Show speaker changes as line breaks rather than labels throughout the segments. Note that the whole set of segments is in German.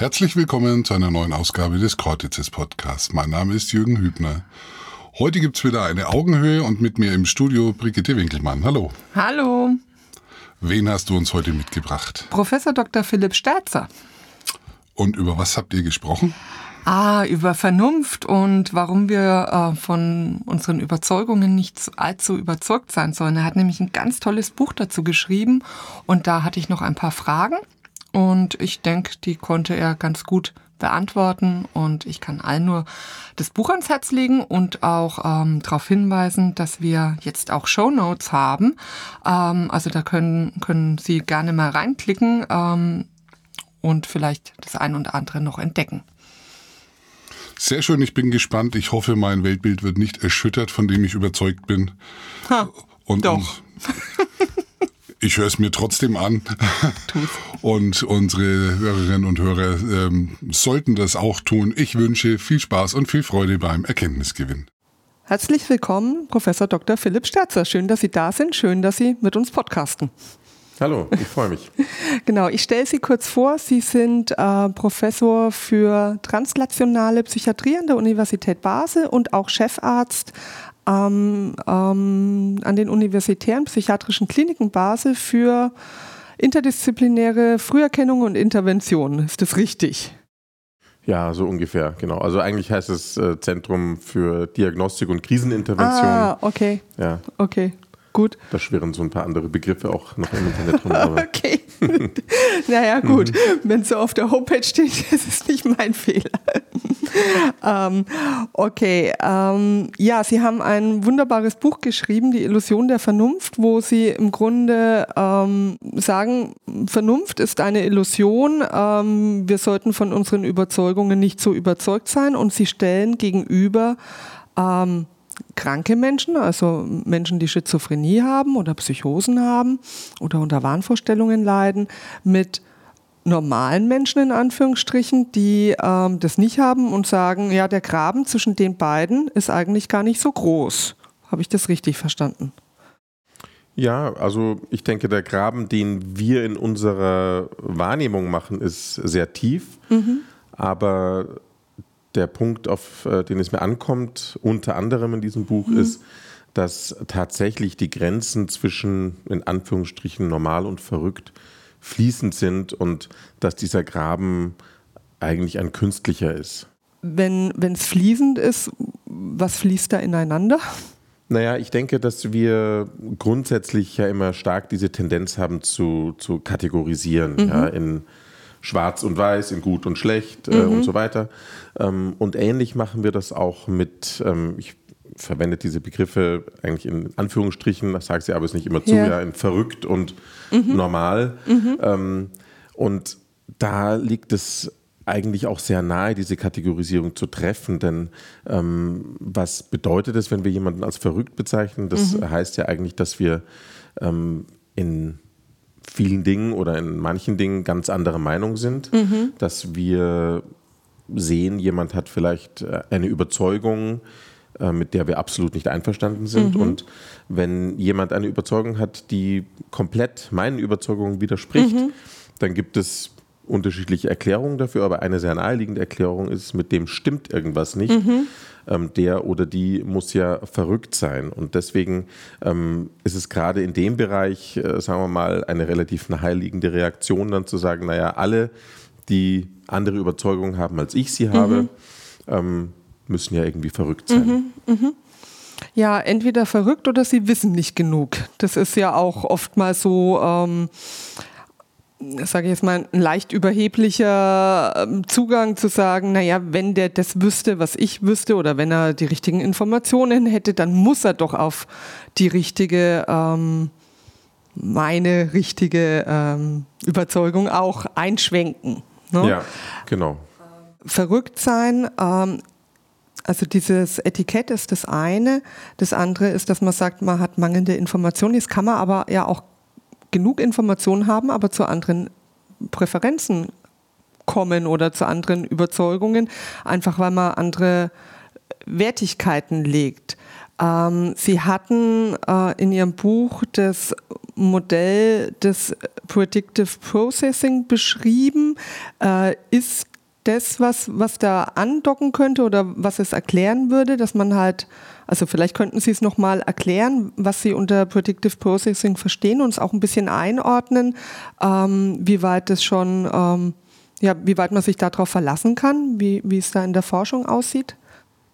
Herzlich willkommen zu einer neuen Ausgabe des Cortices Podcasts. Mein Name ist Jürgen Hübner. Heute gibt's wieder eine Augenhöhe und mit mir im Studio Brigitte Winkelmann. Hallo.
Hallo.
Wen hast du uns heute mitgebracht?
Professor Dr. Philipp Sterzer.
Und über was habt ihr gesprochen?
Ah, über Vernunft und warum wir äh, von unseren Überzeugungen nicht allzu überzeugt sein sollen. Er hat nämlich ein ganz tolles Buch dazu geschrieben und da hatte ich noch ein paar Fragen und ich denke, die konnte er ganz gut beantworten und ich kann allen nur das Buch ans Herz legen und auch ähm, darauf hinweisen, dass wir jetzt auch Show Notes haben. Ähm, also da können, können Sie gerne mal reinklicken ähm, und vielleicht das ein oder andere noch entdecken.
Sehr schön, ich bin gespannt. Ich hoffe, mein Weltbild wird nicht erschüttert, von dem ich überzeugt bin.
Ha,
und
doch.
ich höre es mir trotzdem an. Und unsere Hörerinnen und Hörer ähm, sollten das auch tun. Ich wünsche viel Spaß und viel Freude beim Erkenntnisgewinn.
Herzlich willkommen, Professor Dr. Philipp Sterzer. Schön, dass Sie da sind. Schön, dass Sie mit uns podcasten.
Hallo, ich freue mich.
genau, ich stelle Sie kurz vor. Sie sind äh, Professor für translationale Psychiatrie an der Universität Basel und auch Chefarzt ähm, ähm, an den universitären psychiatrischen Kliniken Basel für interdisziplinäre Früherkennung und Intervention. Ist das richtig?
Ja, so ungefähr, genau. Also eigentlich heißt es äh, Zentrum für Diagnostik und Krisenintervention. Ah,
okay. Ja. Okay. Gut.
Da schwirren so ein paar andere Begriffe auch noch im Internet rum.
okay. naja, gut. Mhm. Wenn es so auf der Homepage steht, ist es nicht mein Fehler. ähm, okay. Ähm, ja, Sie haben ein wunderbares Buch geschrieben, Die Illusion der Vernunft, wo Sie im Grunde ähm, sagen, Vernunft ist eine Illusion. Ähm, wir sollten von unseren Überzeugungen nicht so überzeugt sein. Und Sie stellen gegenüber ähm, kranke Menschen, also Menschen, die Schizophrenie haben oder Psychosen haben oder unter Wahnvorstellungen leiden, mit normalen Menschen in Anführungsstrichen, die ähm, das nicht haben und sagen, ja, der Graben zwischen den beiden ist eigentlich gar nicht so groß. Habe ich das richtig verstanden?
Ja, also ich denke, der Graben, den wir in unserer Wahrnehmung machen, ist sehr tief. Mhm. Aber der Punkt, auf äh, den es mir ankommt, unter anderem in diesem Buch, mhm. ist, dass tatsächlich die Grenzen zwischen, in Anführungsstrichen, normal und verrückt fließend sind und dass dieser Graben eigentlich ein künstlicher ist.
Wenn es fließend ist, was fließt da ineinander?
Naja, ich denke, dass wir grundsätzlich ja immer stark diese Tendenz haben zu, zu kategorisieren, mhm. ja, in schwarz und weiß, in gut und schlecht äh, mhm. und so weiter. Ähm, und ähnlich machen wir das auch mit, ähm, ich verwende diese Begriffe eigentlich in Anführungsstrichen, das sage sie aber es nicht immer zu, ja, ja in verrückt und mhm. normal. Mhm. Ähm, und da liegt es eigentlich auch sehr nahe, diese Kategorisierung zu treffen. Denn ähm, was bedeutet es, wenn wir jemanden als verrückt bezeichnen? Das mhm. heißt ja eigentlich, dass wir ähm, in vielen Dingen oder in manchen Dingen ganz andere Meinung sind, mhm. dass wir sehen, jemand hat vielleicht äh, eine Überzeugung, äh, mit der wir absolut nicht einverstanden sind. Mhm. Und wenn jemand eine Überzeugung hat, die komplett meinen Überzeugungen widerspricht, mhm. dann gibt es unterschiedliche Erklärungen dafür, aber eine sehr naheliegende Erklärung ist, mit dem stimmt irgendwas nicht. Mhm. Ähm, der oder die muss ja verrückt sein. Und deswegen ähm, ist es gerade in dem Bereich, äh, sagen wir mal, eine relativ naheliegende Reaktion, dann zu sagen, naja, alle, die andere Überzeugungen haben, als ich sie habe, mhm. ähm, müssen ja irgendwie verrückt sein. Mhm, mh.
Ja, entweder verrückt oder sie wissen nicht genug. Das ist ja auch oftmals so. Sage ich jetzt mal, ein leicht überheblicher ähm, Zugang zu sagen, naja, wenn der das wüsste, was ich wüsste, oder wenn er die richtigen Informationen hätte, dann muss er doch auf die richtige, ähm, meine richtige ähm, Überzeugung auch einschwenken.
Ne? Ja, genau.
Verrückt sein, ähm, also dieses Etikett ist das eine. Das andere ist, dass man sagt, man hat mangelnde Informationen. Das kann man aber ja auch genug Informationen haben, aber zu anderen Präferenzen kommen oder zu anderen Überzeugungen, einfach weil man andere Wertigkeiten legt. Ähm, Sie hatten äh, in Ihrem Buch das Modell des Predictive Processing beschrieben. Äh, ist das, was, was da andocken könnte oder was es erklären würde, dass man halt, also vielleicht könnten Sie es nochmal erklären, was Sie unter Predictive Processing verstehen und es auch ein bisschen einordnen, ähm, wie weit es schon, ähm, ja, wie weit man sich darauf verlassen kann, wie, wie es da in der Forschung aussieht?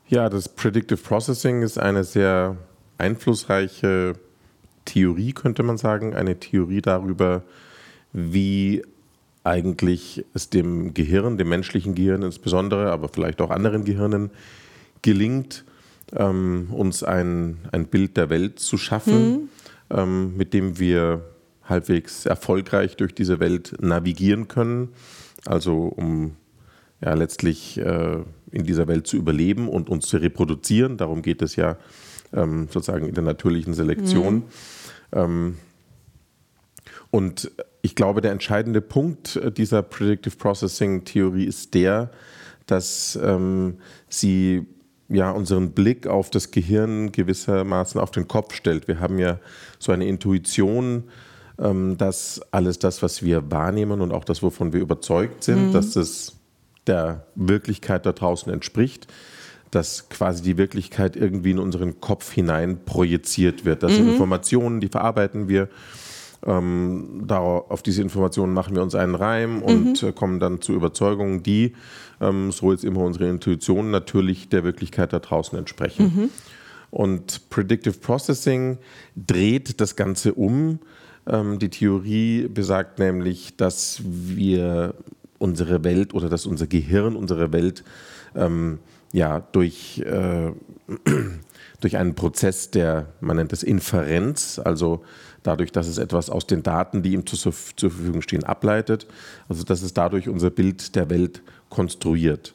Ja, das Predictive Processing ist eine sehr einflussreiche Theorie, könnte man sagen, eine Theorie darüber, wie eigentlich es dem Gehirn, dem menschlichen Gehirn insbesondere, aber vielleicht auch anderen Gehirnen gelingt, ähm, uns ein, ein Bild der Welt zu schaffen, mhm. ähm, mit dem wir halbwegs erfolgreich durch diese Welt navigieren können. Also um ja letztlich äh, in dieser Welt zu überleben und uns zu reproduzieren. Darum geht es ja ähm, sozusagen in der natürlichen Selektion. Mhm. Und ich glaube, der entscheidende Punkt äh, dieser Predictive Processing Theorie ist der, dass ähm, sie ja unseren Blick auf das Gehirn gewissermaßen auf den Kopf stellt. Wir haben ja so eine Intuition, ähm, dass alles das, was wir wahrnehmen und auch das, wovon wir überzeugt sind, mhm. dass das der Wirklichkeit da draußen entspricht, dass quasi die Wirklichkeit irgendwie in unseren Kopf hinein projiziert wird. Das mhm. sind Informationen, die verarbeiten wir ähm, darauf, auf diese Informationen machen wir uns einen Reim und mhm. äh, kommen dann zu Überzeugungen, die, ähm, so jetzt immer unsere Intuition, natürlich der Wirklichkeit da draußen entsprechen. Mhm. Und Predictive Processing dreht das Ganze um. Ähm, die Theorie besagt nämlich, dass wir unsere Welt oder dass unser Gehirn unsere Welt ähm, ja durch äh, durch einen Prozess der, man nennt es Inferenz, also dadurch, dass es etwas aus den Daten, die ihm zur, zur Verfügung stehen, ableitet. Also dass es dadurch unser Bild der Welt konstruiert.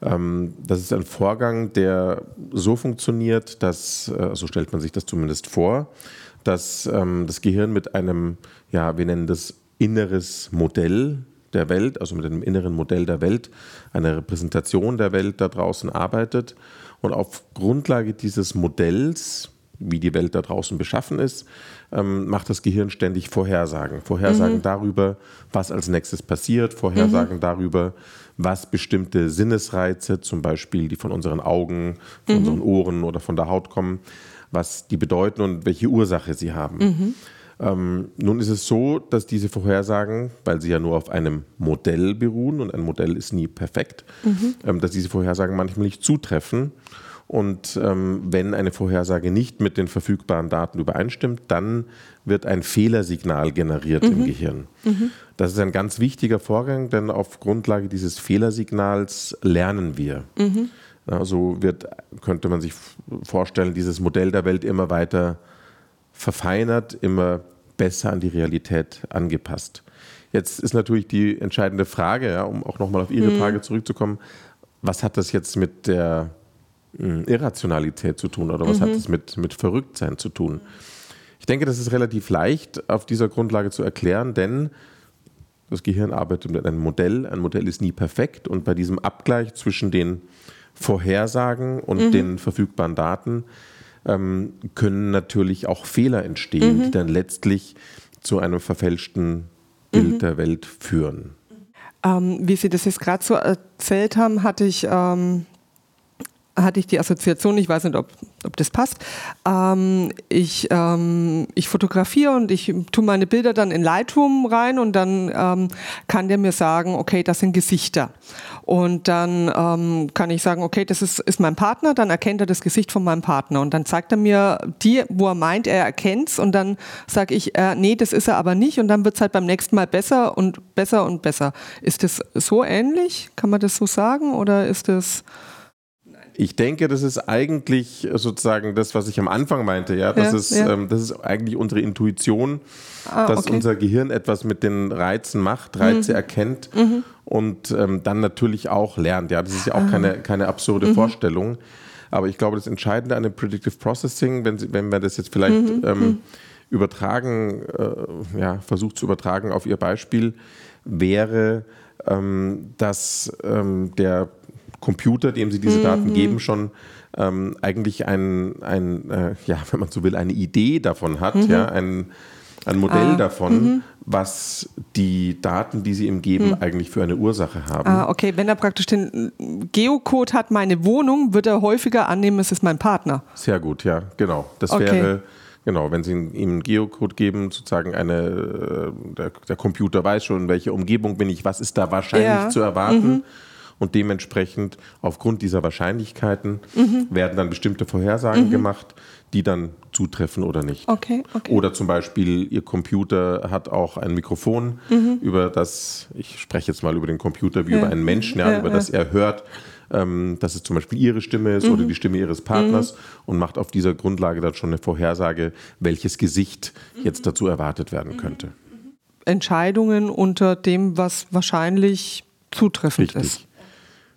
Ähm, das ist ein Vorgang, der so funktioniert, dass, äh, so stellt man sich das zumindest vor, dass ähm, das Gehirn mit einem, ja, wir nennen das inneres Modell der Welt, also mit einem inneren Modell der Welt, einer Repräsentation der Welt da draußen arbeitet und auf Grundlage dieses Modells, wie die Welt da draußen beschaffen ist, ähm, macht das Gehirn ständig Vorhersagen. Vorhersagen mhm. darüber, was als nächstes passiert, Vorhersagen mhm. darüber, was bestimmte Sinnesreize, zum Beispiel die von unseren Augen, von mhm. unseren Ohren oder von der Haut kommen, was die bedeuten und welche Ursache sie haben. Ähm, nun ist es so, dass diese Vorhersagen, weil sie ja nur auf einem Modell beruhen und ein Modell ist nie perfekt, mhm. ähm, dass diese Vorhersagen manchmal nicht zutreffen. Und ähm, wenn eine Vorhersage nicht mit den verfügbaren Daten übereinstimmt, dann wird ein Fehlersignal generiert mhm. im Gehirn. Mhm. Das ist ein ganz wichtiger Vorgang, denn auf Grundlage dieses Fehlersignals lernen wir. Mhm. Also wird, könnte man sich vorstellen, dieses Modell der Welt immer weiter verfeinert, immer besser an die Realität angepasst. Jetzt ist natürlich die entscheidende Frage, ja, um auch nochmal auf Ihre mhm. Frage zurückzukommen, was hat das jetzt mit der hm, Irrationalität zu tun oder was mhm. hat das mit, mit Verrücktsein zu tun? Ich denke, das ist relativ leicht auf dieser Grundlage zu erklären, denn das Gehirn arbeitet mit einem Modell. Ein Modell ist nie perfekt und bei diesem Abgleich zwischen den Vorhersagen und mhm. den verfügbaren Daten ähm, können natürlich auch Fehler entstehen, mhm. die dann letztlich zu einem verfälschten Bild mhm. der Welt führen.
Ähm, wie Sie das jetzt gerade so erzählt haben, hatte ich ähm, hatte ich die Assoziation, ich weiß nicht, ob, ob das passt. Ähm, ich, ähm, ich fotografiere und ich tue meine Bilder dann in Lightroom rein und dann ähm, kann der mir sagen, okay, das sind Gesichter. Und dann ähm, kann ich sagen, okay, das ist, ist mein Partner, dann erkennt er das Gesicht von meinem Partner und dann zeigt er mir die, wo er meint, er erkennt es und dann sage ich, äh, nee, das ist er aber nicht und dann wird es halt beim nächsten Mal besser und besser und besser. Ist das so ähnlich? Kann man das so sagen oder ist das...
Ich denke, das ist eigentlich sozusagen das, was ich am Anfang meinte. Ja, das, ja, ist, ja. Ähm, das ist eigentlich unsere Intuition, ah, dass okay. unser Gehirn etwas mit den Reizen macht, Reize mhm. erkennt mhm. und ähm, dann natürlich auch lernt. Ja, das ist ja auch ah. keine, keine absurde mhm. Vorstellung. Aber ich glaube, das Entscheidende an dem Predictive Processing, wenn, Sie, wenn wir das jetzt vielleicht mhm. ähm, mhm. übertragen, äh, ja, versucht zu übertragen auf Ihr Beispiel, wäre, ähm, dass ähm, der Computer, dem sie diese mhm. Daten geben, schon ähm, eigentlich ein, ein äh, ja, wenn man so will, eine Idee davon hat, mhm. ja, ein, ein Modell ah. davon, mhm. was die Daten, die sie ihm geben, hm. eigentlich für eine Ursache haben.
Ah, okay, wenn er praktisch den Geocode hat, meine Wohnung, wird er häufiger annehmen, es ist mein Partner.
Sehr gut, ja, genau. Das okay. wäre, genau, wenn Sie ihm einen Geocode geben, sozusagen eine, äh, der, der, Computer weiß schon, in welcher Umgebung bin ich, was ist da wahrscheinlich ja. zu erwarten. Mhm. Und dementsprechend aufgrund dieser Wahrscheinlichkeiten mhm. werden dann bestimmte Vorhersagen mhm. gemacht, die dann zutreffen oder nicht.
Okay, okay.
Oder zum Beispiel, Ihr Computer hat auch ein Mikrofon, mhm. über das, ich spreche jetzt mal über den Computer wie ja. über einen Menschen, ja, ja, über das er hört, ähm, dass es zum Beispiel Ihre Stimme ist mhm. oder die Stimme Ihres Partners mhm. und macht auf dieser Grundlage dann schon eine Vorhersage, welches Gesicht jetzt dazu erwartet werden könnte.
Entscheidungen unter dem, was wahrscheinlich zutreffend Richtig. ist.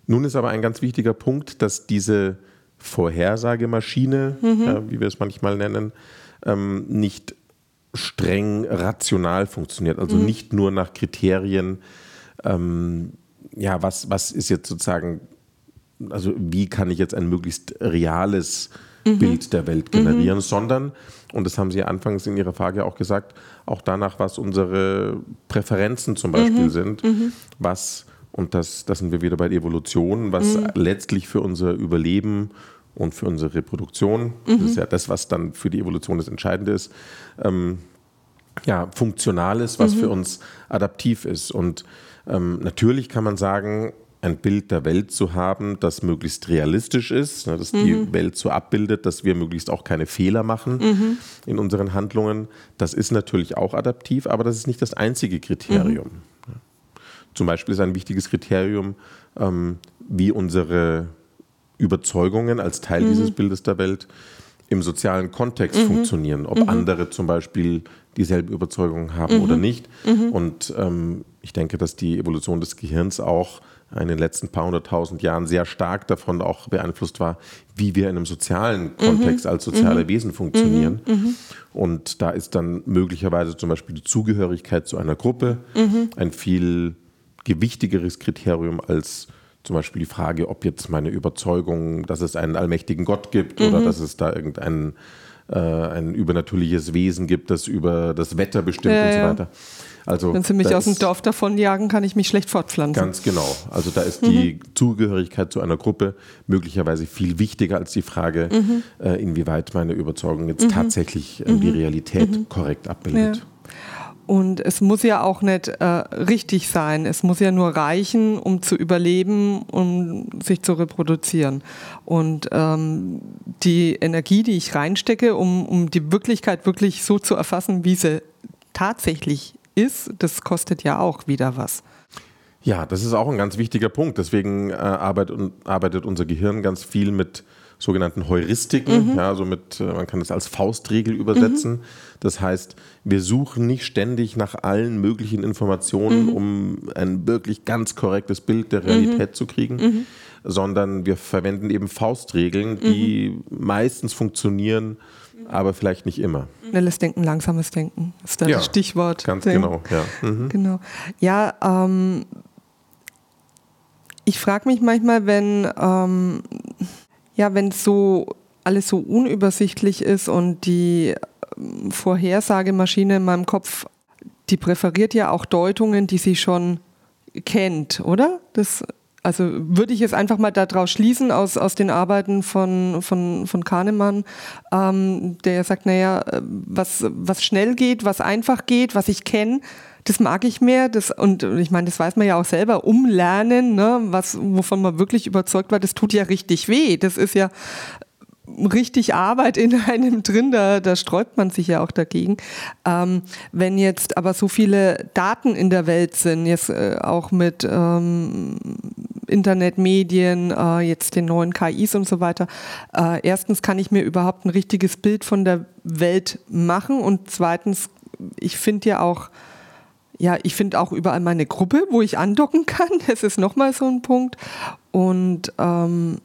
Nun ist aber ein ganz wichtiger Punkt, dass diese Vorhersagemaschine, mhm. ja, wie wir es manchmal nennen, ähm, nicht streng rational funktioniert. Also mhm. nicht nur nach Kriterien, ähm, ja, was, was ist jetzt sozusagen, also wie kann ich jetzt ein möglichst reales mhm. Bild der Welt generieren, mhm. sondern, und das haben Sie anfangs in Ihrer Frage auch gesagt, auch danach, was unsere Präferenzen zum Beispiel mhm. sind, mhm. was und das, das sind wir wieder bei der Evolution, was mhm. letztlich für unser Überleben und für unsere Reproduktion, mhm. das ist ja das, was dann für die Evolution das Entscheidende ist, ähm, ja, funktional ist, was mhm. für uns adaptiv ist. Und ähm, natürlich kann man sagen, ein Bild der Welt zu haben, das möglichst realistisch ist, ne, dass mhm. die Welt so abbildet, dass wir möglichst auch keine Fehler machen mhm. in unseren Handlungen. Das ist natürlich auch adaptiv, aber das ist nicht das einzige Kriterium. Mhm. Zum Beispiel ist ein wichtiges Kriterium, ähm, wie unsere Überzeugungen als Teil mhm. dieses Bildes der Welt im sozialen Kontext mhm. funktionieren, ob mhm. andere zum Beispiel dieselben Überzeugungen haben oder mhm. nicht. Mhm. Und ähm, ich denke, dass die Evolution des Gehirns auch in den letzten paar hunderttausend Jahren sehr stark davon auch beeinflusst war, wie wir in einem sozialen Kontext mhm. als soziale. Wesen funktionieren. Und da ist dann möglicherweise zum Beispiel die Zugehörigkeit zu einer Gruppe ein viel gewichtigeres Kriterium als zum Beispiel die Frage, ob jetzt meine Überzeugung, dass es einen allmächtigen Gott gibt mhm. oder dass es da irgendein äh, ein übernatürliches Wesen gibt, das über das Wetter bestimmt ja, und so weiter.
Also, Wenn Sie mich aus dem Dorf davonjagen, kann ich mich schlecht fortpflanzen.
Ganz genau. Also da ist die mhm. Zugehörigkeit zu einer Gruppe möglicherweise viel wichtiger als die Frage, mhm. äh, inwieweit meine Überzeugung jetzt mhm. tatsächlich äh, die mhm. Realität mhm. korrekt abbildet. Ja.
Und es muss ja auch nicht äh, richtig sein. Es muss ja nur reichen, um zu überleben, um sich zu reproduzieren. Und ähm, die Energie, die ich reinstecke, um, um die Wirklichkeit wirklich so zu erfassen, wie sie tatsächlich ist, das kostet ja auch wieder was.
Ja, das ist auch ein ganz wichtiger Punkt. Deswegen äh, arbeitet, arbeitet unser Gehirn ganz viel mit sogenannten Heuristiken. Mhm. Ja, also mit, äh, man kann das als Faustregel übersetzen. Mhm. Das heißt, wir suchen nicht ständig nach allen möglichen Informationen, mhm. um ein wirklich ganz korrektes Bild der Realität mhm. zu kriegen, mhm. sondern wir verwenden eben Faustregeln, die mhm. meistens funktionieren, aber vielleicht nicht immer.
Schnelles Denken, langsames Denken ist da ja, das Stichwort.
Ganz Denken. genau, ja.
Genau. Ja, ähm, ich frage mich manchmal, wenn ähm, ja, wenn so alles so unübersichtlich ist und die ähm, Vorhersagemaschine in meinem Kopf, die präferiert ja auch Deutungen, die sie schon kennt, oder? Das, also würde ich jetzt einfach mal daraus schließen aus, aus den Arbeiten von, von, von Kahnemann, ähm, der sagt, naja, äh, was, was schnell geht, was einfach geht, was ich kenne, das mag ich mehr. Das, und ich meine, das weiß man ja auch selber. Umlernen, ne, was, wovon man wirklich überzeugt war, das tut ja richtig weh. Das ist ja richtig Arbeit in einem drin, da, da sträubt man sich ja auch dagegen. Ähm, wenn jetzt aber so viele Daten in der Welt sind, jetzt äh, auch mit ähm, Internetmedien, äh, jetzt den neuen KIs und so weiter, äh, erstens kann ich mir überhaupt ein richtiges Bild von der Welt machen und zweitens, ich finde ja auch, ja, ich finde auch überall meine Gruppe, wo ich andocken kann. Das ist nochmal so ein Punkt. Und ähm,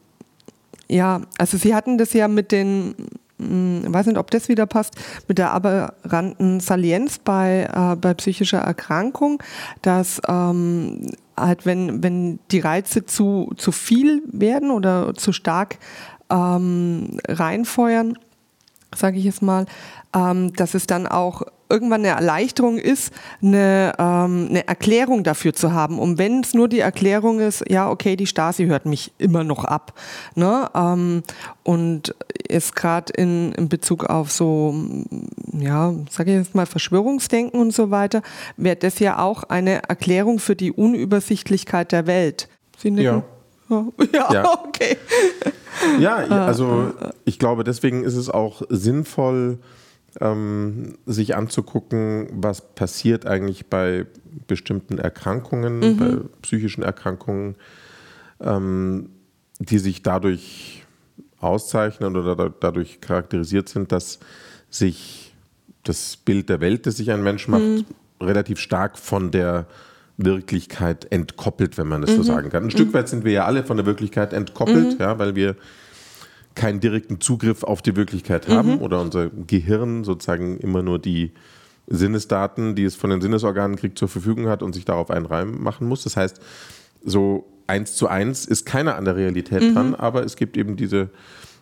ja, also Sie hatten das ja mit den, ich hm, weiß nicht, ob das wieder passt, mit der aberranten Salienz bei, äh, bei psychischer Erkrankung, dass ähm, halt, wenn, wenn die Reize zu, zu viel werden oder zu stark ähm, reinfeuern, sage ich jetzt mal, ähm, dass es dann auch irgendwann eine Erleichterung ist, eine, ähm, eine Erklärung dafür zu haben. Und wenn es nur die Erklärung ist, ja, okay, die Stasi hört mich immer noch ab. Ne? Ähm, und ist gerade in, in Bezug auf so, ja, sage ich jetzt mal, Verschwörungsdenken und so weiter, wäre das ja auch eine Erklärung für die Unübersichtlichkeit der Welt.
Sie nicken? Ja.
Ja, ja, okay.
Ja, also ich glaube, deswegen ist es auch sinnvoll, ähm, sich anzugucken, was passiert eigentlich bei bestimmten Erkrankungen, mhm. bei psychischen Erkrankungen, ähm, die sich dadurch auszeichnen oder dadurch charakterisiert sind, dass sich das Bild der Welt, das sich ein Mensch macht, mhm. relativ stark von der Wirklichkeit entkoppelt, wenn man das mhm. so sagen kann. Ein Stück mhm. weit sind wir ja alle von der Wirklichkeit entkoppelt, mhm. ja, weil wir keinen direkten Zugriff auf die Wirklichkeit haben mhm. oder unser Gehirn sozusagen immer nur die Sinnesdaten, die es von den Sinnesorganen kriegt, zur Verfügung hat und sich darauf einen Reim machen muss. Das heißt, so eins zu eins ist keiner an der Realität mhm. dran, aber es gibt eben diese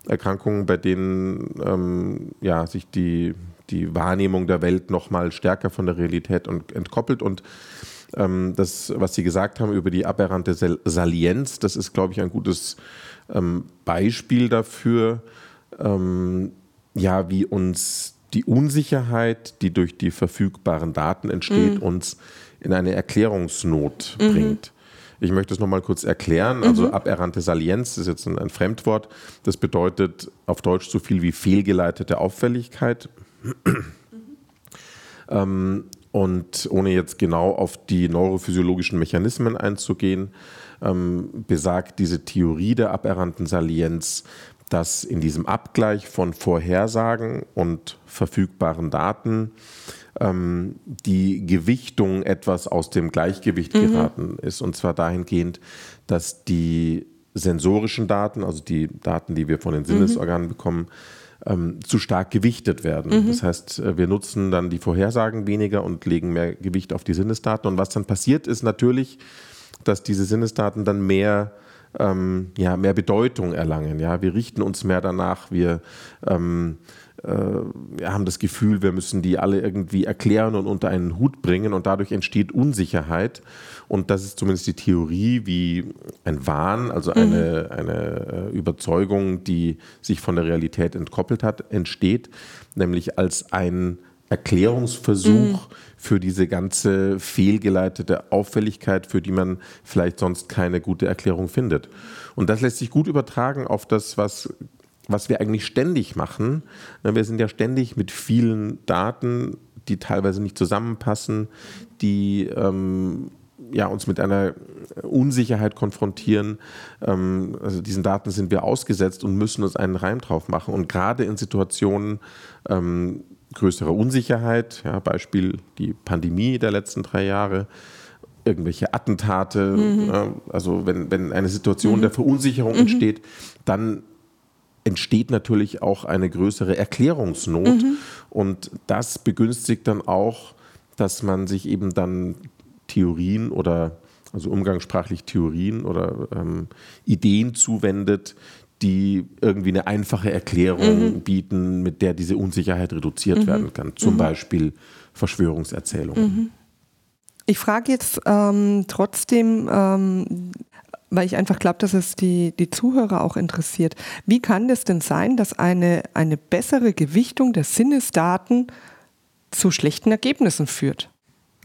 Erkrankungen, bei denen ähm, ja, sich die, die Wahrnehmung der Welt nochmal stärker von der Realität und, entkoppelt und ähm, das, was Sie gesagt haben über die aberrante Salienz, das ist, glaube ich, ein gutes ähm, Beispiel dafür, ähm, ja, wie uns die Unsicherheit, die durch die verfügbaren Daten entsteht, mhm. uns in eine Erklärungsnot mhm. bringt. Ich möchte es nochmal kurz erklären. Also mhm. aberrante Salienz ist jetzt ein, ein, Fremdwort. Das bedeutet auf Deutsch so viel wie fehlgeleitete Auffälligkeit. Mhm. Ähm, und ohne jetzt genau auf die neurophysiologischen Mechanismen einzugehen, ähm, besagt diese Theorie der aberranten Salienz, dass in diesem Abgleich von Vorhersagen und verfügbaren Daten ähm, die Gewichtung etwas aus dem Gleichgewicht mhm. geraten ist. Und zwar dahingehend, dass die sensorischen Daten, also die Daten, die wir von den Sinnesorganen mhm. bekommen, ähm, zu stark gewichtet werden. Mhm. Das heißt, äh, wir nutzen dann die Vorhersagen weniger und legen mehr Gewicht auf die Sinnesdaten. Und was dann passiert, ist natürlich, dass diese Sinnesdaten dann mehr ähm, ja, mehr Bedeutung erlangen. Ja? Wir richten uns mehr danach, wir ähm, äh, haben das Gefühl, wir müssen die alle irgendwie erklären und unter einen Hut bringen und dadurch entsteht Unsicherheit. Und das ist zumindest die Theorie, wie ein Wahn, also eine, mhm. eine äh, Überzeugung, die sich von der Realität entkoppelt hat, entsteht, nämlich als ein Erklärungsversuch mhm. für diese ganze fehlgeleitete Auffälligkeit, für die man vielleicht sonst keine gute Erklärung findet. Und das lässt sich gut übertragen auf das, was was wir eigentlich ständig machen. Wir sind ja ständig mit vielen Daten, die teilweise nicht zusammenpassen, die ähm, ja, uns mit einer Unsicherheit konfrontieren. Ähm, also diesen Daten sind wir ausgesetzt und müssen uns einen Reim drauf machen. Und gerade in Situationen ähm, größerer Unsicherheit, ja, Beispiel die Pandemie der letzten drei Jahre, irgendwelche Attentate, mhm. also wenn, wenn eine Situation mhm. der Verunsicherung mhm. entsteht, dann entsteht natürlich auch eine größere Erklärungsnot. Mhm. Und das begünstigt dann auch, dass man sich eben dann Theorien oder also umgangssprachlich Theorien oder ähm, Ideen zuwendet, die irgendwie eine einfache Erklärung mhm. bieten, mit der diese Unsicherheit reduziert mhm. werden kann. Zum mhm. Beispiel Verschwörungserzählungen.
Mhm. Ich frage jetzt ähm, trotzdem, ähm, weil ich einfach glaube, dass es die, die Zuhörer auch interessiert. Wie kann das denn sein, dass eine, eine bessere Gewichtung der Sinnesdaten zu schlechten Ergebnissen führt?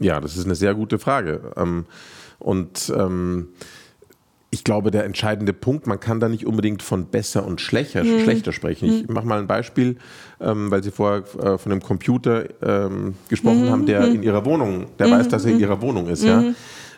Ja, das ist eine sehr gute Frage. Ähm, und ähm, ich glaube, der entscheidende Punkt, man kann da nicht unbedingt von besser und schlechter, hm. schlechter sprechen. Ich hm. mache mal ein Beispiel, ähm, weil Sie vorher äh, von einem Computer gesprochen hm. haben, der hm. in Ihrer Wohnung, der weiß, dass er in hm. Ihrer Wohnung ist. Ja?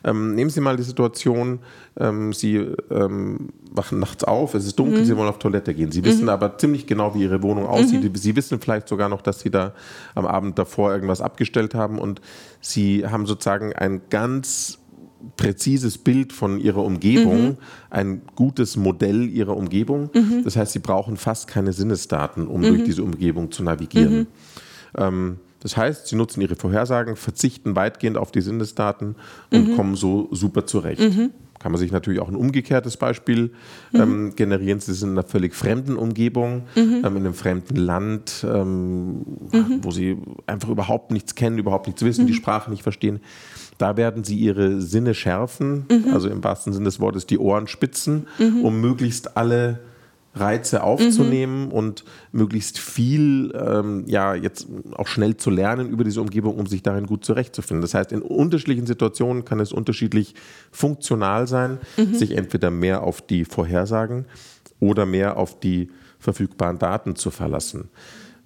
Ähm, nehmen Sie mal die Situation, ähm, Sie ähm, wachen nachts auf, es ist dunkel, mhm. Sie wollen auf Toilette gehen. Sie wissen mhm. aber ziemlich genau, wie Ihre Wohnung aussieht. Mhm. Sie wissen vielleicht sogar noch, dass Sie da am Abend davor irgendwas abgestellt haben und Sie haben sozusagen ein ganz präzises Bild von ihrer Umgebung, mhm. ein gutes Modell ihrer Umgebung. Mhm. Das heißt, sie brauchen fast keine Sinnesdaten, um mhm. durch diese Umgebung zu navigieren. Ähm, Das heißt, sie nutzen ihre Vorhersagen, verzichten weitgehend auf die Sinnesdaten und mhm. kommen so super zurecht. Mhm. Kann man sich natürlich auch ein umgekehrtes Beispiel mhm. ähm, generieren. Sie sind in einer völlig fremden Umgebung, mhm. ähm, in einem fremden Land, ähm, mhm. wo sie einfach überhaupt nichts kennen, überhaupt nichts wissen, die Sprache nicht verstehen. Da werden sie ihre Sinne schärfen, also im wahrsten Sinne des Wortes die Ohren spitzen, um möglichst alle Reize aufzunehmen mhm. und möglichst viel, ähm, ja, jetzt auch schnell zu lernen über diese Umgebung, um sich darin gut zurechtzufinden. Das heißt, in unterschiedlichen Situationen kann es unterschiedlich funktional sein, mhm. sich entweder mehr auf die Vorhersagen oder mehr auf die verfügbaren Daten zu verlassen.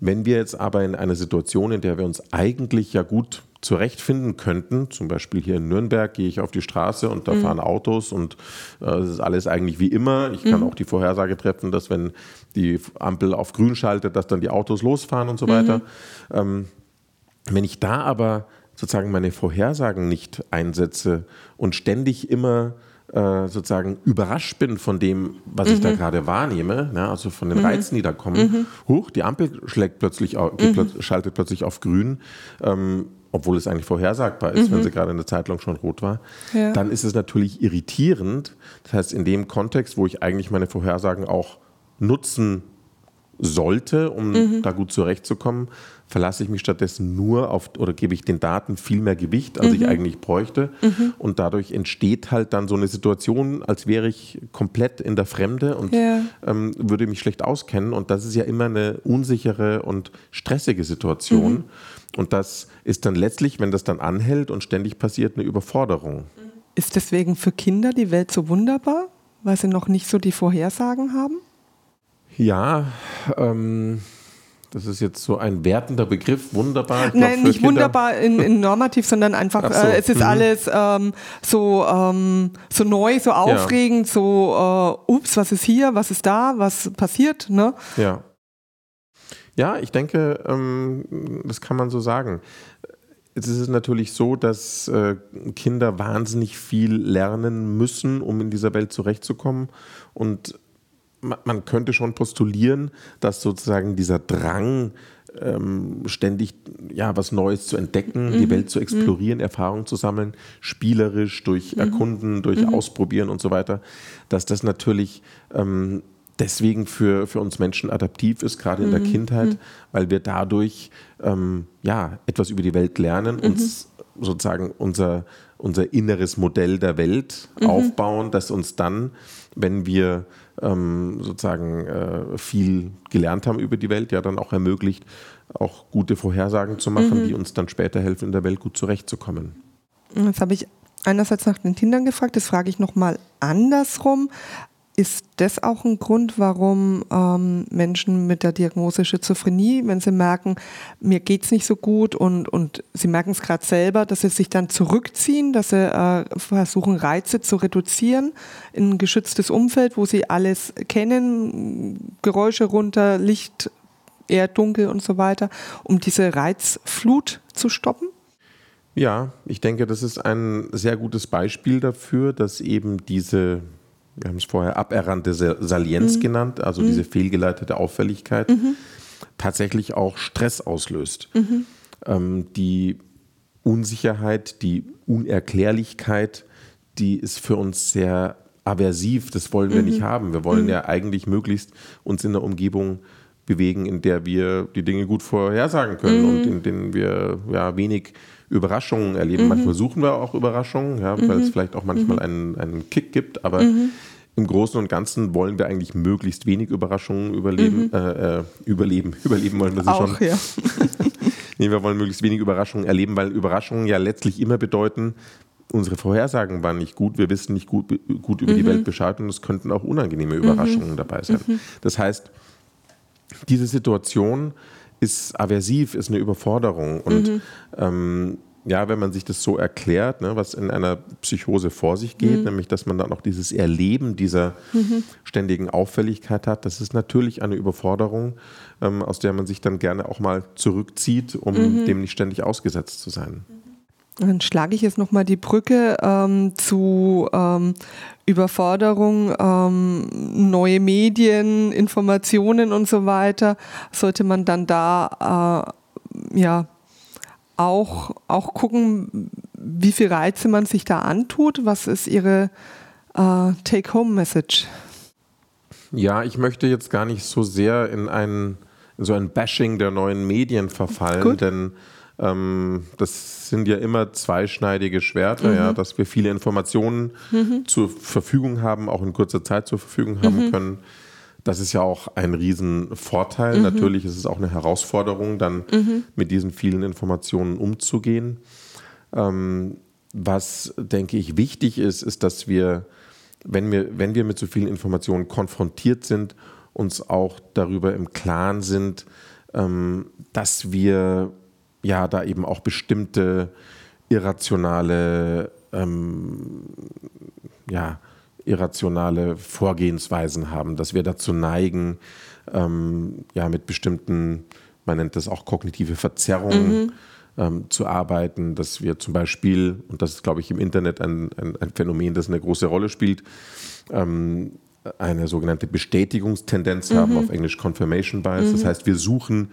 Wenn wir jetzt aber in einer Situation, in der wir uns eigentlich ja gut zurechtfinden könnten. Zum Beispiel hier in Nürnberg gehe ich auf die Straße und da mhm. fahren Autos und äh, es ist alles eigentlich wie immer. Ich kann mhm. auch die Vorhersage treffen, dass wenn die Ampel auf grün schaltet, dass dann die Autos losfahren und so weiter. Mhm. Ähm, wenn ich da aber sozusagen meine Vorhersagen nicht einsetze und ständig immer äh, sozusagen überrascht bin von dem, was mhm. ich da mhm. gerade wahrnehme, ja, also von den mhm. Reizen, die da kommen. Mhm. Huch, die Ampel schlägt plötzlich auf, mhm. schaltet plötzlich auf grün. Ähm, obwohl es eigentlich vorhersagbar ist, mhm. wenn sie gerade eine Zeit lang schon rot war, ja. dann ist es natürlich irritierend. Das heißt, in dem Kontext, wo ich eigentlich meine Vorhersagen auch nutzen sollte, um mhm. da gut zurechtzukommen, verlasse ich mich stattdessen nur auf oder gebe ich den Daten viel mehr Gewicht, als mhm. ich eigentlich bräuchte. Mhm. Und dadurch entsteht halt dann so eine Situation, als wäre ich komplett in der Fremde und ja. ähm, würde mich schlecht auskennen. Und das ist ja immer eine unsichere und stressige Situation. Mhm. Und das ist dann letztlich, wenn das dann anhält und ständig passiert, eine Überforderung.
Ist deswegen für Kinder die Welt so wunderbar, weil sie noch nicht so die Vorhersagen haben?
Ja, ähm, das ist jetzt so ein wertender Begriff, wunderbar.
Ich Nein, nicht Kinder. wunderbar in, in, normativ, sondern einfach, so. äh, es ist mhm. alles ähm, so, ähm, so neu, so aufregend, ja. so, äh, ups, was ist hier, was ist da, was passiert, ne?
Ja. Ja, ich denke, ähm, das kann man so sagen. Es ist natürlich so, dass äh, Kinder wahnsinnig viel lernen müssen, um in dieser Welt zurechtzukommen. Und man könnte schon postulieren, dass sozusagen dieser Drang, ähm, ständig ja, was Neues zu entdecken, mhm. die Welt zu explorieren, mhm. Erfahrungen zu sammeln, spielerisch durch mhm. Erkunden, durch mhm. Ausprobieren und so weiter, dass das natürlich ähm, deswegen für, für uns Menschen adaptiv ist, gerade in der mhm. Kindheit, mhm. weil wir dadurch ähm, ja, etwas über die Welt lernen, uns sozusagen unser, unser inneres Modell der Welt aufbauen, das uns dann, wenn wir ähm, sozusagen äh, viel gelernt haben über die Welt, ja dann auch ermöglicht, auch gute Vorhersagen zu machen, mhm. die uns dann später helfen, in der Welt gut zurechtzukommen.
Jetzt habe ich einerseits nach den Kindern gefragt, das frage ich nochmal andersrum. Ist das auch ein Grund, warum ähm, Menschen mit der Diagnose Schizophrenie, wenn sie merken, mir geht es nicht so gut und, und sie merken es gerade selber, dass sie sich dann zurückziehen, dass sie äh, versuchen, Reize zu reduzieren in ein geschütztes Umfeld, wo sie alles kennen, Geräusche runter, Licht eher dunkel und so weiter, um diese Reizflut zu stoppen?
Ja, ich denke, das ist ein sehr gutes Beispiel dafür, dass eben diese wir haben es vorher aberrannte Salienz mhm. genannt, also mhm. diese fehlgeleitete Auffälligkeit, mhm. tatsächlich auch Stress auslöst. Mhm. Ähm, die Unsicherheit, die Unerklärlichkeit, die ist für uns sehr aversiv, das wollen wir nicht mhm. haben. Wir wollen mhm. ja eigentlich möglichst uns in der Umgebung bewegen, in der wir die Dinge gut vorhersagen können und in denen wir ja wenig Überraschungen erleben. Mhm. Manchmal suchen wir auch Überraschungen, ja, weil es mhm. vielleicht auch manchmal mhm. einen, einen Kick gibt, aber mhm. im Großen und Ganzen wollen wir eigentlich möglichst wenig Überraschungen überleben. Mhm. Äh, äh, überleben, überleben wollen wir sie auch, schon. Ja. nee, wir wollen möglichst wenig Überraschungen erleben, weil Überraschungen ja letztlich immer bedeuten, unsere Vorhersagen waren nicht gut, wir wissen nicht gut, gut über mhm. die Welt Bescheid und es könnten auch unangenehme Überraschungen mhm. dabei sein. Mhm. Das heißt, diese Situation ist aversiv, ist eine Überforderung. Und mhm. ähm, ja, wenn man sich das so erklärt, ne, was in einer Psychose vor sich geht, mhm. nämlich dass man dann auch dieses Erleben dieser mhm. ständigen Auffälligkeit hat, das ist natürlich eine Überforderung, ähm, aus der man sich dann gerne auch mal zurückzieht, um mhm. dem nicht ständig ausgesetzt zu sein.
Dann schlage ich jetzt nochmal die Brücke ähm, zu ähm, Überforderung, ähm, neue Medien, Informationen und so weiter. Sollte man dann da äh, ja, auch, auch gucken, wie viel Reize man sich da antut. Was ist Ihre äh, Take-Home-Message?
Ja, ich möchte jetzt gar nicht so sehr in, ein, in so ein Bashing der neuen Medien verfallen, Gut. denn ähm, das sind ja immer zweischneidige Schwerter, mhm. ja, dass wir viele Informationen mhm. zur Verfügung haben, auch in kurzer Zeit zur Verfügung haben mhm. können. Das ist ja auch ein Riesenvorteil. Mhm. Natürlich ist es auch eine Herausforderung, dann mhm. mit diesen vielen Informationen umzugehen. Ähm, was, denke ich, wichtig ist, ist, dass wir, wenn wir, wenn wir mit so vielen Informationen konfrontiert sind, uns auch darüber im Klaren sind, ähm, dass wir ja da eben auch bestimmte irrationale, ähm, ja, irrationale Vorgehensweisen haben, dass wir dazu neigen, ähm, ja, mit bestimmten, man nennt das auch kognitive Verzerrungen mhm. ähm, zu arbeiten, dass wir zum Beispiel, und das ist, glaube ich, im Internet ein, ein, ein Phänomen, das eine große Rolle spielt, ähm, eine sogenannte Bestätigungstendenz mhm. haben, auf Englisch Confirmation Bias. Mhm. Das heißt, wir suchen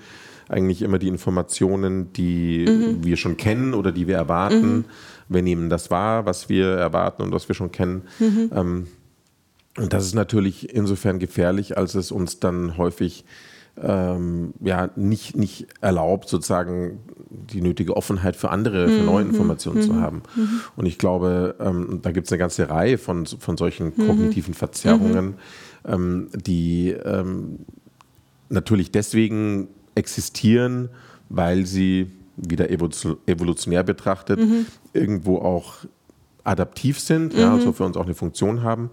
eigentlich immer die Informationen, die mhm. wir schon kennen oder die wir erwarten. Wir nehmen das wahr, was wir erwarten und was wir schon kennen. Mhm. Ähm, und das ist natürlich insofern gefährlich, als es uns dann häufig ähm, ja, nicht, nicht erlaubt, sozusagen die nötige Offenheit für andere, für neue mhm. Informationen zu mhm. haben. Mhm. Und ich glaube, ähm, da gibt es eine ganze Reihe von, von solchen kognitiven Verzerrungen, ähm, die ähm, natürlich deswegen existieren, weil sie wieder evolutionär betrachtet mhm. irgendwo auch adaptiv sind, mhm. ja, also für uns auch eine Funktion haben,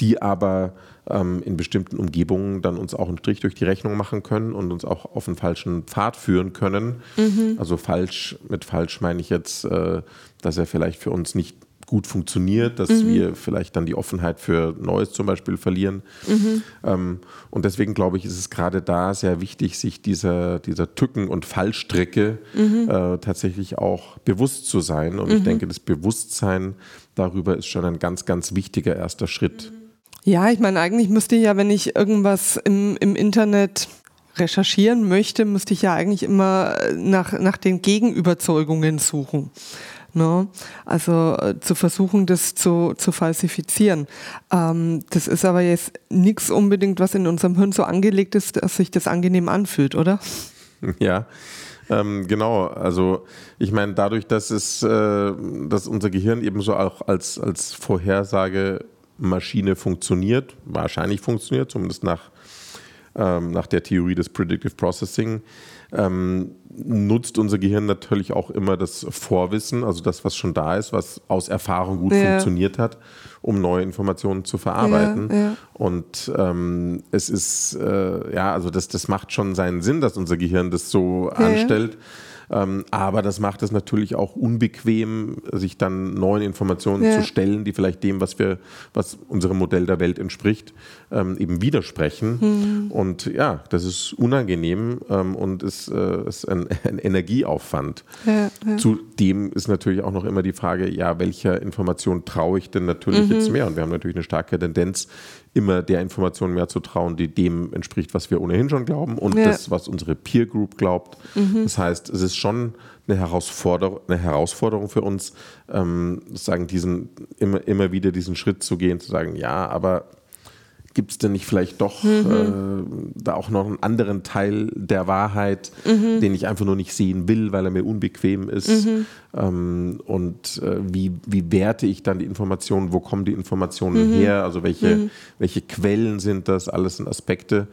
die aber ähm, in bestimmten Umgebungen dann uns auch einen Strich durch die Rechnung machen können und uns auch auf einen falschen Pfad führen können. Mhm. Also falsch, mit falsch meine ich jetzt, äh, dass er vielleicht für uns nicht gut funktioniert, dass mhm. wir vielleicht dann die Offenheit für Neues zum Beispiel verlieren. Mhm. Ähm, und deswegen glaube ich, ist es gerade da sehr wichtig, sich dieser, dieser Tücken- und Fallstrecke mhm. äh, tatsächlich auch bewusst zu sein. Und ich mhm. denke, das Bewusstsein darüber ist schon ein ganz, ganz wichtiger erster Schritt.
Ja, ich meine, eigentlich müsste ja, wenn ich irgendwas im, im Internet recherchieren möchte, müsste ich ja eigentlich immer nach, nach den Gegenüberzeugungen suchen. Ne? Also äh, zu versuchen, das zu, zu falsifizieren. Ähm, das ist aber jetzt nichts unbedingt, was in unserem Hirn so angelegt ist, dass sich das angenehm anfühlt, oder?
Ja. Ähm, genau, also ich meine, dadurch, dass es, äh, dass unser Gehirn ebenso auch als, als Vorhersagemaschine funktioniert, wahrscheinlich funktioniert, zumindest nach, ähm, nach der Theorie des Predictive Processing, ähm, nutzt unser Gehirn natürlich auch immer das Vorwissen, also das, was schon da ist, was aus Erfahrung gut ja. funktioniert hat, um neue Informationen zu verarbeiten. Ja, ja. Und ähm, es ist, äh, ja, also das, das macht schon seinen Sinn, dass unser Gehirn das so anstellt. Ähm, aber das macht es natürlich auch unbequem, sich dann neuen Informationen ja. zu stellen, die vielleicht dem, was wir, was unserem Modell der Welt entspricht, ähm, eben widersprechen. Mhm. Und ja, das ist unangenehm ähm, und ist, äh, ist ein, ein Energieaufwand. Ja, ja. Zudem ist natürlich auch noch immer die Frage, ja, welcher Information traue ich denn natürlich mhm. jetzt mehr? Und wir haben natürlich eine starke Tendenz, immer der Information mehr zu trauen, die dem entspricht, was wir ohnehin schon glauben und ja. das, was unsere Peer Group glaubt. Mhm. Das heißt, es ist schon eine Herausforderung, eine Herausforderung für uns, ähm, sagen diesen immer, immer wieder diesen Schritt zu gehen, zu sagen, ja, aber gibt es denn nicht vielleicht doch mhm. äh, da auch noch einen anderen Teil der Wahrheit, mhm. den ich einfach nur nicht sehen will, weil er mir unbequem ist? Mhm. Ähm, und äh, wie, wie werte ich dann die Informationen? Wo kommen die Informationen mhm. her? Also welche, mhm. welche Quellen sind das? Alles sind Aspekte,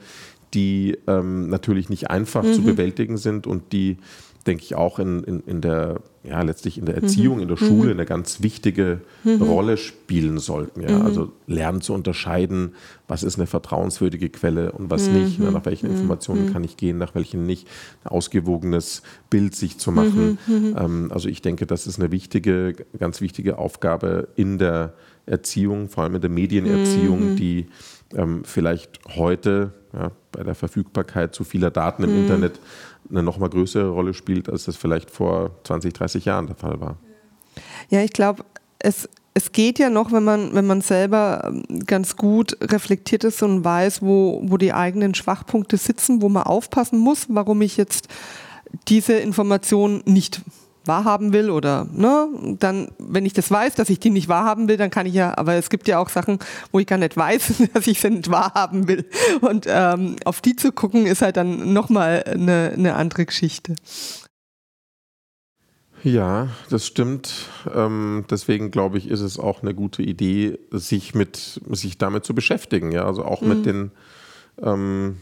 die ähm, natürlich nicht einfach zu mhm. bewältigen sind und die denke ich, auch in, in, in der, ja, letztlich in der Erziehung, mhm. in der Schule mhm. eine ganz wichtige mhm. Rolle spielen sollten. Ja? Mhm. Also lernen zu unterscheiden, was ist eine vertrauenswürdige Quelle und was mhm. nicht, ne? nach welchen. Informationen kann ich gehen, nach welchen nicht, ein ausgewogenes Bild sich zu machen. Ähm, also ich denke, das ist eine wichtige, ganz wichtige Aufgabe in der Erziehung, vor allem in der Medienerziehung, die ähm, vielleicht heute ja, bei der Verfügbarkeit zu vieler Daten im Internet eine noch mal größere Rolle spielt, als das vielleicht vor 20, 30 Jahren der Fall war.
Ja, ich glaube, es, es geht ja noch, wenn man, wenn man selber ähm, ganz gut reflektiert ist und weiß, wo, wo die eigenen Schwachpunkte sitzen, wo man aufpassen muss, warum ich jetzt diese Information nicht wahrhaben will oder ne, dann, wenn ich das weiß, dass ich die nicht wahrhaben will, dann kann ich ja, aber es gibt ja auch Sachen, wo ich gar nicht weiß, dass ich sie nicht wahrhaben will. Und ähm, auf die zu gucken, ist halt dann nochmal eine, eine andere Geschichte.
Ja, das stimmt. Ähm, deswegen glaube ich, ist es auch eine gute Idee, sich mit sich damit zu beschäftigen. Ja, also auch mhm. mit den ähm,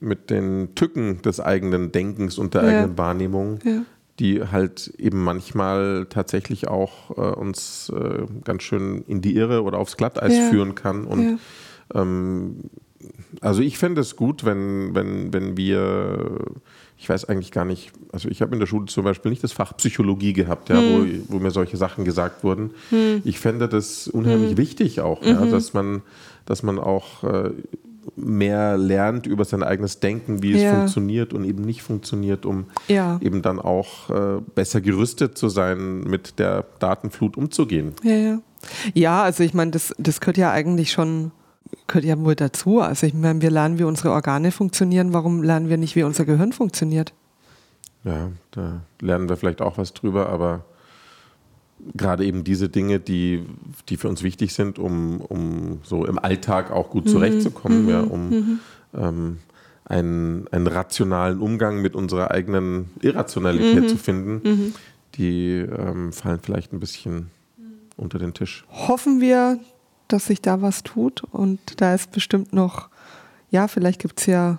mit den Tücken des eigenen Denkens und der ja. eigenen Wahrnehmung, ja. Die halt eben manchmal tatsächlich auch äh, uns äh, ganz schön in die Irre oder aufs Glatteis ja. führen kann. Und ähm, also ich fände es gut, wenn, wenn, wenn wir ich weiß eigentlich gar nicht, also ich habe in der Schule zum Beispiel nicht das Fach Psychologie gehabt, ja, hm. wo, wo, mir solche Sachen gesagt wurden. Hm. Ich fände das unheimlich hm. wichtig auch, ja, mhm. dass man, dass man auch äh, mehr lernt über sein eigenes Denken, wie es ja. funktioniert und eben nicht funktioniert, um ja. eben dann auch äh, besser gerüstet zu sein, mit der Datenflut umzugehen.
Ja, ja. ja also ich meine, das, das gehört ja eigentlich schon gehört ja wohl dazu. Also ich meine, wir lernen, wie unsere Organe funktionieren. Warum lernen wir nicht, wie unser Gehirn funktioniert?
Ja, da lernen wir vielleicht auch was drüber, aber gerade eben diese Dinge, die, die für uns wichtig sind, um, um so im Alltag auch gut mhm. zurechtzukommen, mhm. ja, um mhm. ähm, einen, einen rationalen Umgang mit unserer eigenen Irrationalität mhm. zu finden, mhm. die ähm, fallen vielleicht ein bisschen unter den Tisch.
Hoffen wir, dass sich da was tut. Und da ist bestimmt noch, ja, vielleicht gibt es ja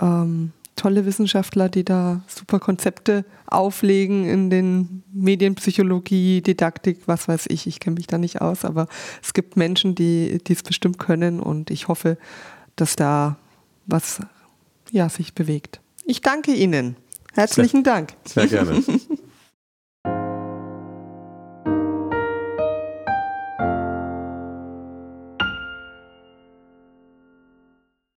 ähm, tolle Wissenschaftler, die da super Konzepte auflegen in den Medienpsychologie, Didaktik, was weiß ich. Ich kenne mich da nicht aus, aber es gibt Menschen, die es bestimmt können und ich hoffe, dass da was ja, sich bewegt. Ich danke Ihnen. Herzlichen
sehr,
Dank.
Sehr gerne.